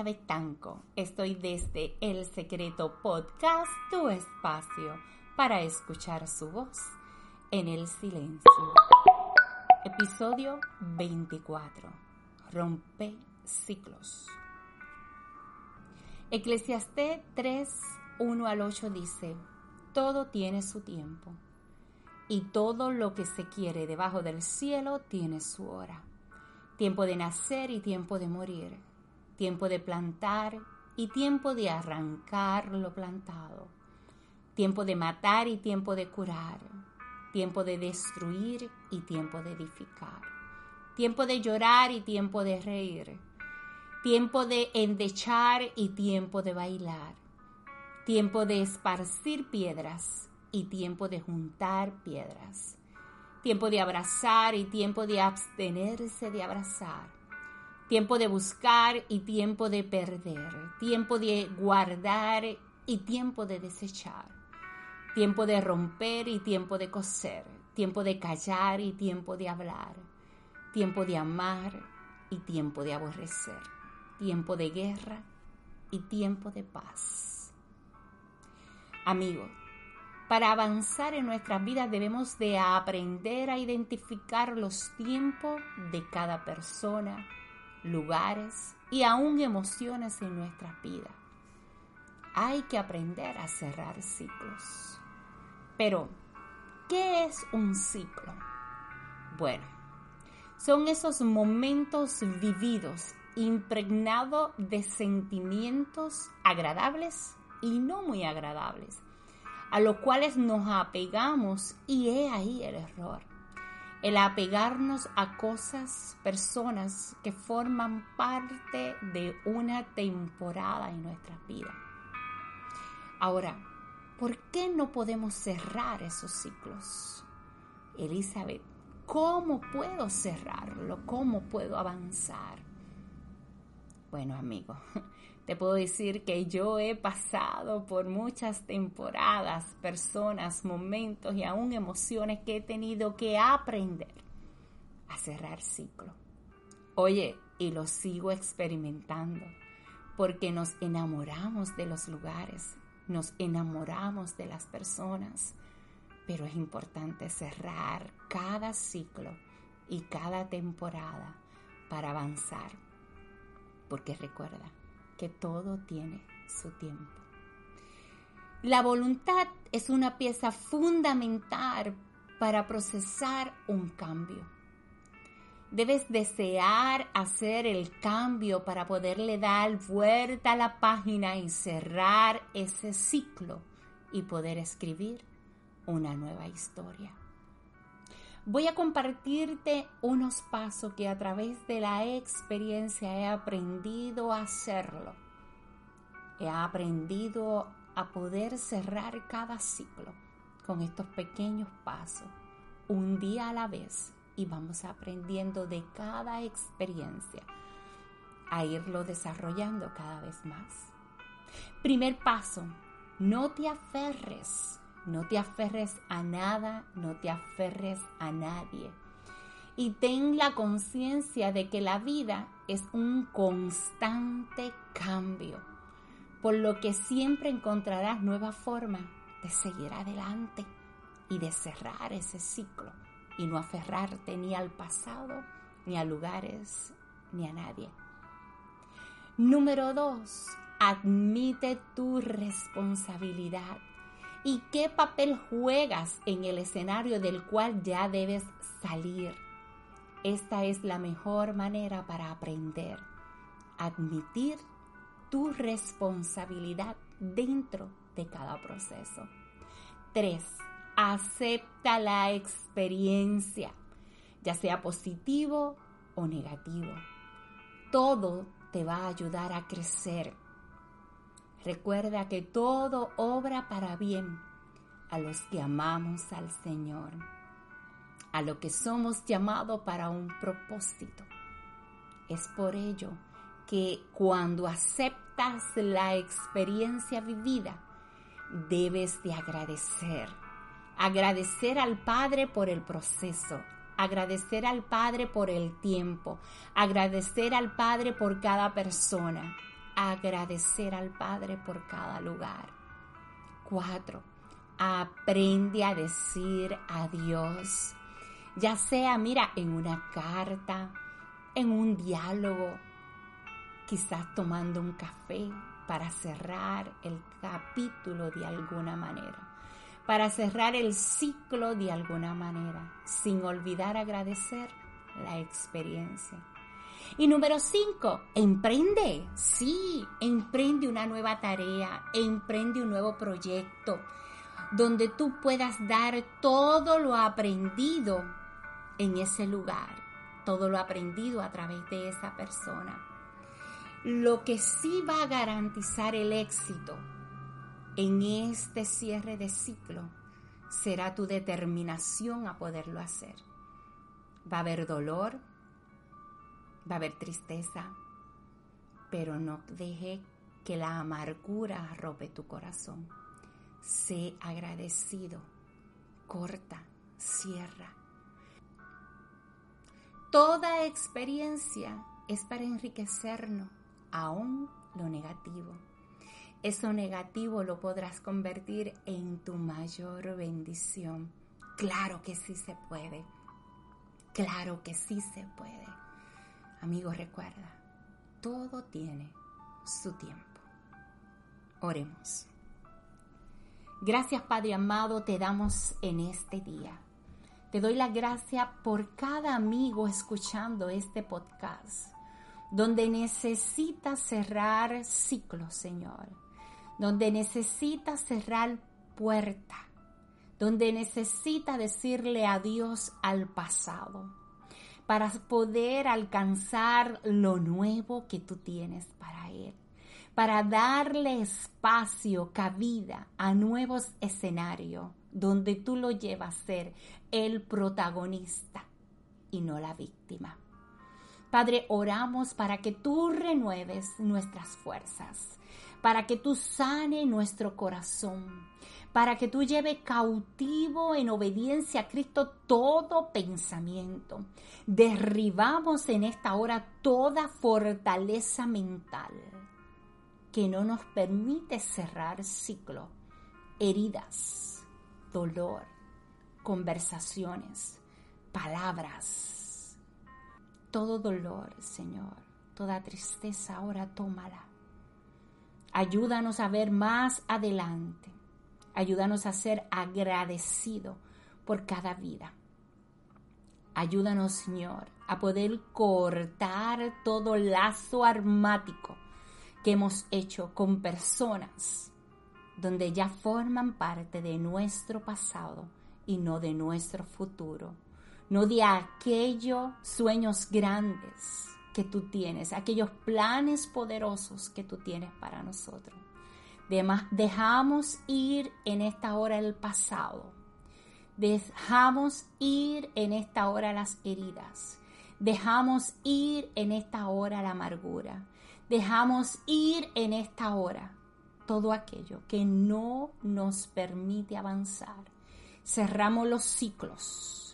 Elizabeth Tanco. Estoy desde El Secreto Podcast, tu espacio para escuchar su voz en el silencio. Episodio 24. Rompe ciclos. Eclesiastés 3, 1 al 8 dice, todo tiene su tiempo y todo lo que se quiere debajo del cielo tiene su hora tiempo de nacer y tiempo de morir, tiempo de plantar y tiempo de arrancar lo plantado, tiempo de matar y tiempo de curar, tiempo de destruir y tiempo de edificar, tiempo de llorar y tiempo de reír, tiempo de endechar y tiempo de bailar, tiempo de esparcir piedras y tiempo de juntar piedras. Tiempo de abrazar y tiempo de abstenerse de abrazar, tiempo de buscar y tiempo de perder, tiempo de guardar y tiempo de desechar, tiempo de romper y tiempo de coser, tiempo de callar y tiempo de hablar, tiempo de amar y tiempo de aborrecer, tiempo de guerra y tiempo de paz. Amigos, para avanzar en nuestras vidas debemos de aprender a identificar los tiempos de cada persona, lugares y aún emociones en nuestras vidas. Hay que aprender a cerrar ciclos. Pero, ¿qué es un ciclo? Bueno, son esos momentos vividos impregnados de sentimientos agradables y no muy agradables a los cuales nos apegamos y es ahí el error. El apegarnos a cosas, personas que forman parte de una temporada en nuestras vidas. Ahora, ¿por qué no podemos cerrar esos ciclos? Elizabeth, ¿cómo puedo cerrarlo? ¿Cómo puedo avanzar? Bueno, amigo, te puedo decir que yo he pasado por muchas temporadas, personas, momentos y aún emociones que he tenido que aprender a cerrar ciclo. Oye, y lo sigo experimentando porque nos enamoramos de los lugares, nos enamoramos de las personas, pero es importante cerrar cada ciclo y cada temporada para avanzar, porque recuerda, que todo tiene su tiempo. La voluntad es una pieza fundamental para procesar un cambio. Debes desear hacer el cambio para poderle dar vuelta a la página y cerrar ese ciclo y poder escribir una nueva historia voy a compartirte unos pasos que a través de la experiencia he aprendido a hacerlo. He aprendido a poder cerrar cada ciclo con estos pequeños pasos, un día a la vez, y vamos aprendiendo de cada experiencia a irlo desarrollando cada vez más. Primer paso, no te aferres no te aferres a nada, no te aferres a nadie. Y ten la conciencia de que la vida es un constante cambio, por lo que siempre encontrarás nueva forma de seguir adelante y de cerrar ese ciclo y no aferrarte ni al pasado, ni a lugares, ni a nadie. Número dos, admite tu responsabilidad y qué papel juegas en el escenario del cual ya debes salir. Esta es la mejor manera para aprender. Admitir tu responsabilidad dentro de cada proceso. 3. Acepta la experiencia, ya sea positivo o negativo. Todo te va a ayudar a crecer Recuerda que todo obra para bien a los que amamos al Señor, a lo que somos llamados para un propósito. Es por ello que cuando aceptas la experiencia vivida, debes de agradecer. Agradecer al Padre por el proceso, agradecer al Padre por el tiempo, agradecer al Padre por cada persona, agradecer al Padre por cada lugar. Cuatro, aprende a decir adiós, ya sea, mira, en una carta, en un diálogo, quizás tomando un café para cerrar el capítulo de alguna manera para cerrar el ciclo de alguna manera, sin olvidar agradecer la experiencia. Y número cinco, emprende. Sí, emprende una nueva tarea, emprende un nuevo proyecto donde tú puedas dar todo lo aprendido en ese lugar, todo lo aprendido a través de esa persona. Lo que sí va a garantizar el éxito en este cierre de ciclo será tu determinación a poderlo hacer. Va a haber dolor, va a haber tristeza, pero no deje que la amargura arrope tu corazón. Sé agradecido, corta, cierra. Toda experiencia es para enriquecernos, aún lo negativo eso negativo lo podrás convertir en tu mayor bendición. Claro que sí se puede. Claro que sí se puede. Amigo, recuerda, todo tiene su tiempo. Oremos. Gracias Padre amado te damos en este día. Te doy la gracia por cada amigo escuchando este podcast, donde necesita cerrar ciclos, Señor donde necesita cerrar puerta, donde necesita decirle adiós al pasado, para poder alcanzar lo nuevo que tú tienes para él, para darle espacio, cabida a nuevos escenarios donde tú lo llevas a ser el protagonista y no la víctima. Padre, oramos para que tú renueves nuestras fuerzas para que tú sane nuestro corazón, para que tú lleve cautivo en obediencia a Cristo todo pensamiento. Derribamos en esta hora toda fortaleza mental que no nos permite cerrar ciclo, heridas, dolor, conversaciones, palabras. Todo dolor, Señor, toda tristeza, ahora tómala Ayúdanos a ver más adelante. Ayúdanos a ser agradecidos por cada vida. Ayúdanos, Señor, a poder cortar todo lazo armático que hemos hecho con personas donde ya forman parte de nuestro pasado y no de nuestro futuro, no de aquellos sueños grandes que tú tienes, aquellos planes poderosos que tú tienes para nosotros. Dejamos ir en esta hora el pasado. Dejamos ir en esta hora las heridas. Dejamos ir en esta hora la amargura. Dejamos ir en esta hora todo aquello que no nos permite avanzar. Cerramos los ciclos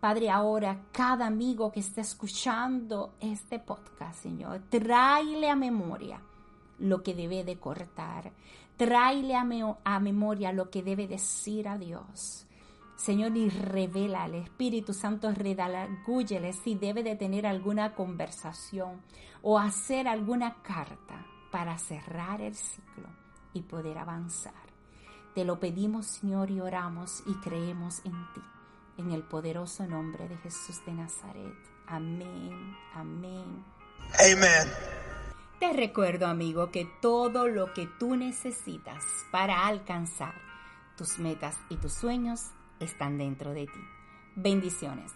Padre, ahora cada amigo que está escuchando este podcast, Señor, tráele a memoria lo que debe de cortar. Tráele a, memoria lo que debe decir a Dios. Señor, y revela al Espíritu Santo, redalagúyele si debe de tener alguna conversación o hacer alguna carta para cerrar el ciclo y poder avanzar. Te lo pedimos, Señor, y oramos y creemos en ti en el poderoso nombre de Jesús de Nazaret. Amén, amén. Amén. Te recuerdo, amigo, que todo lo que tú necesitas para alcanzar tus metas y tus sueños están dentro de ti. Bendiciones.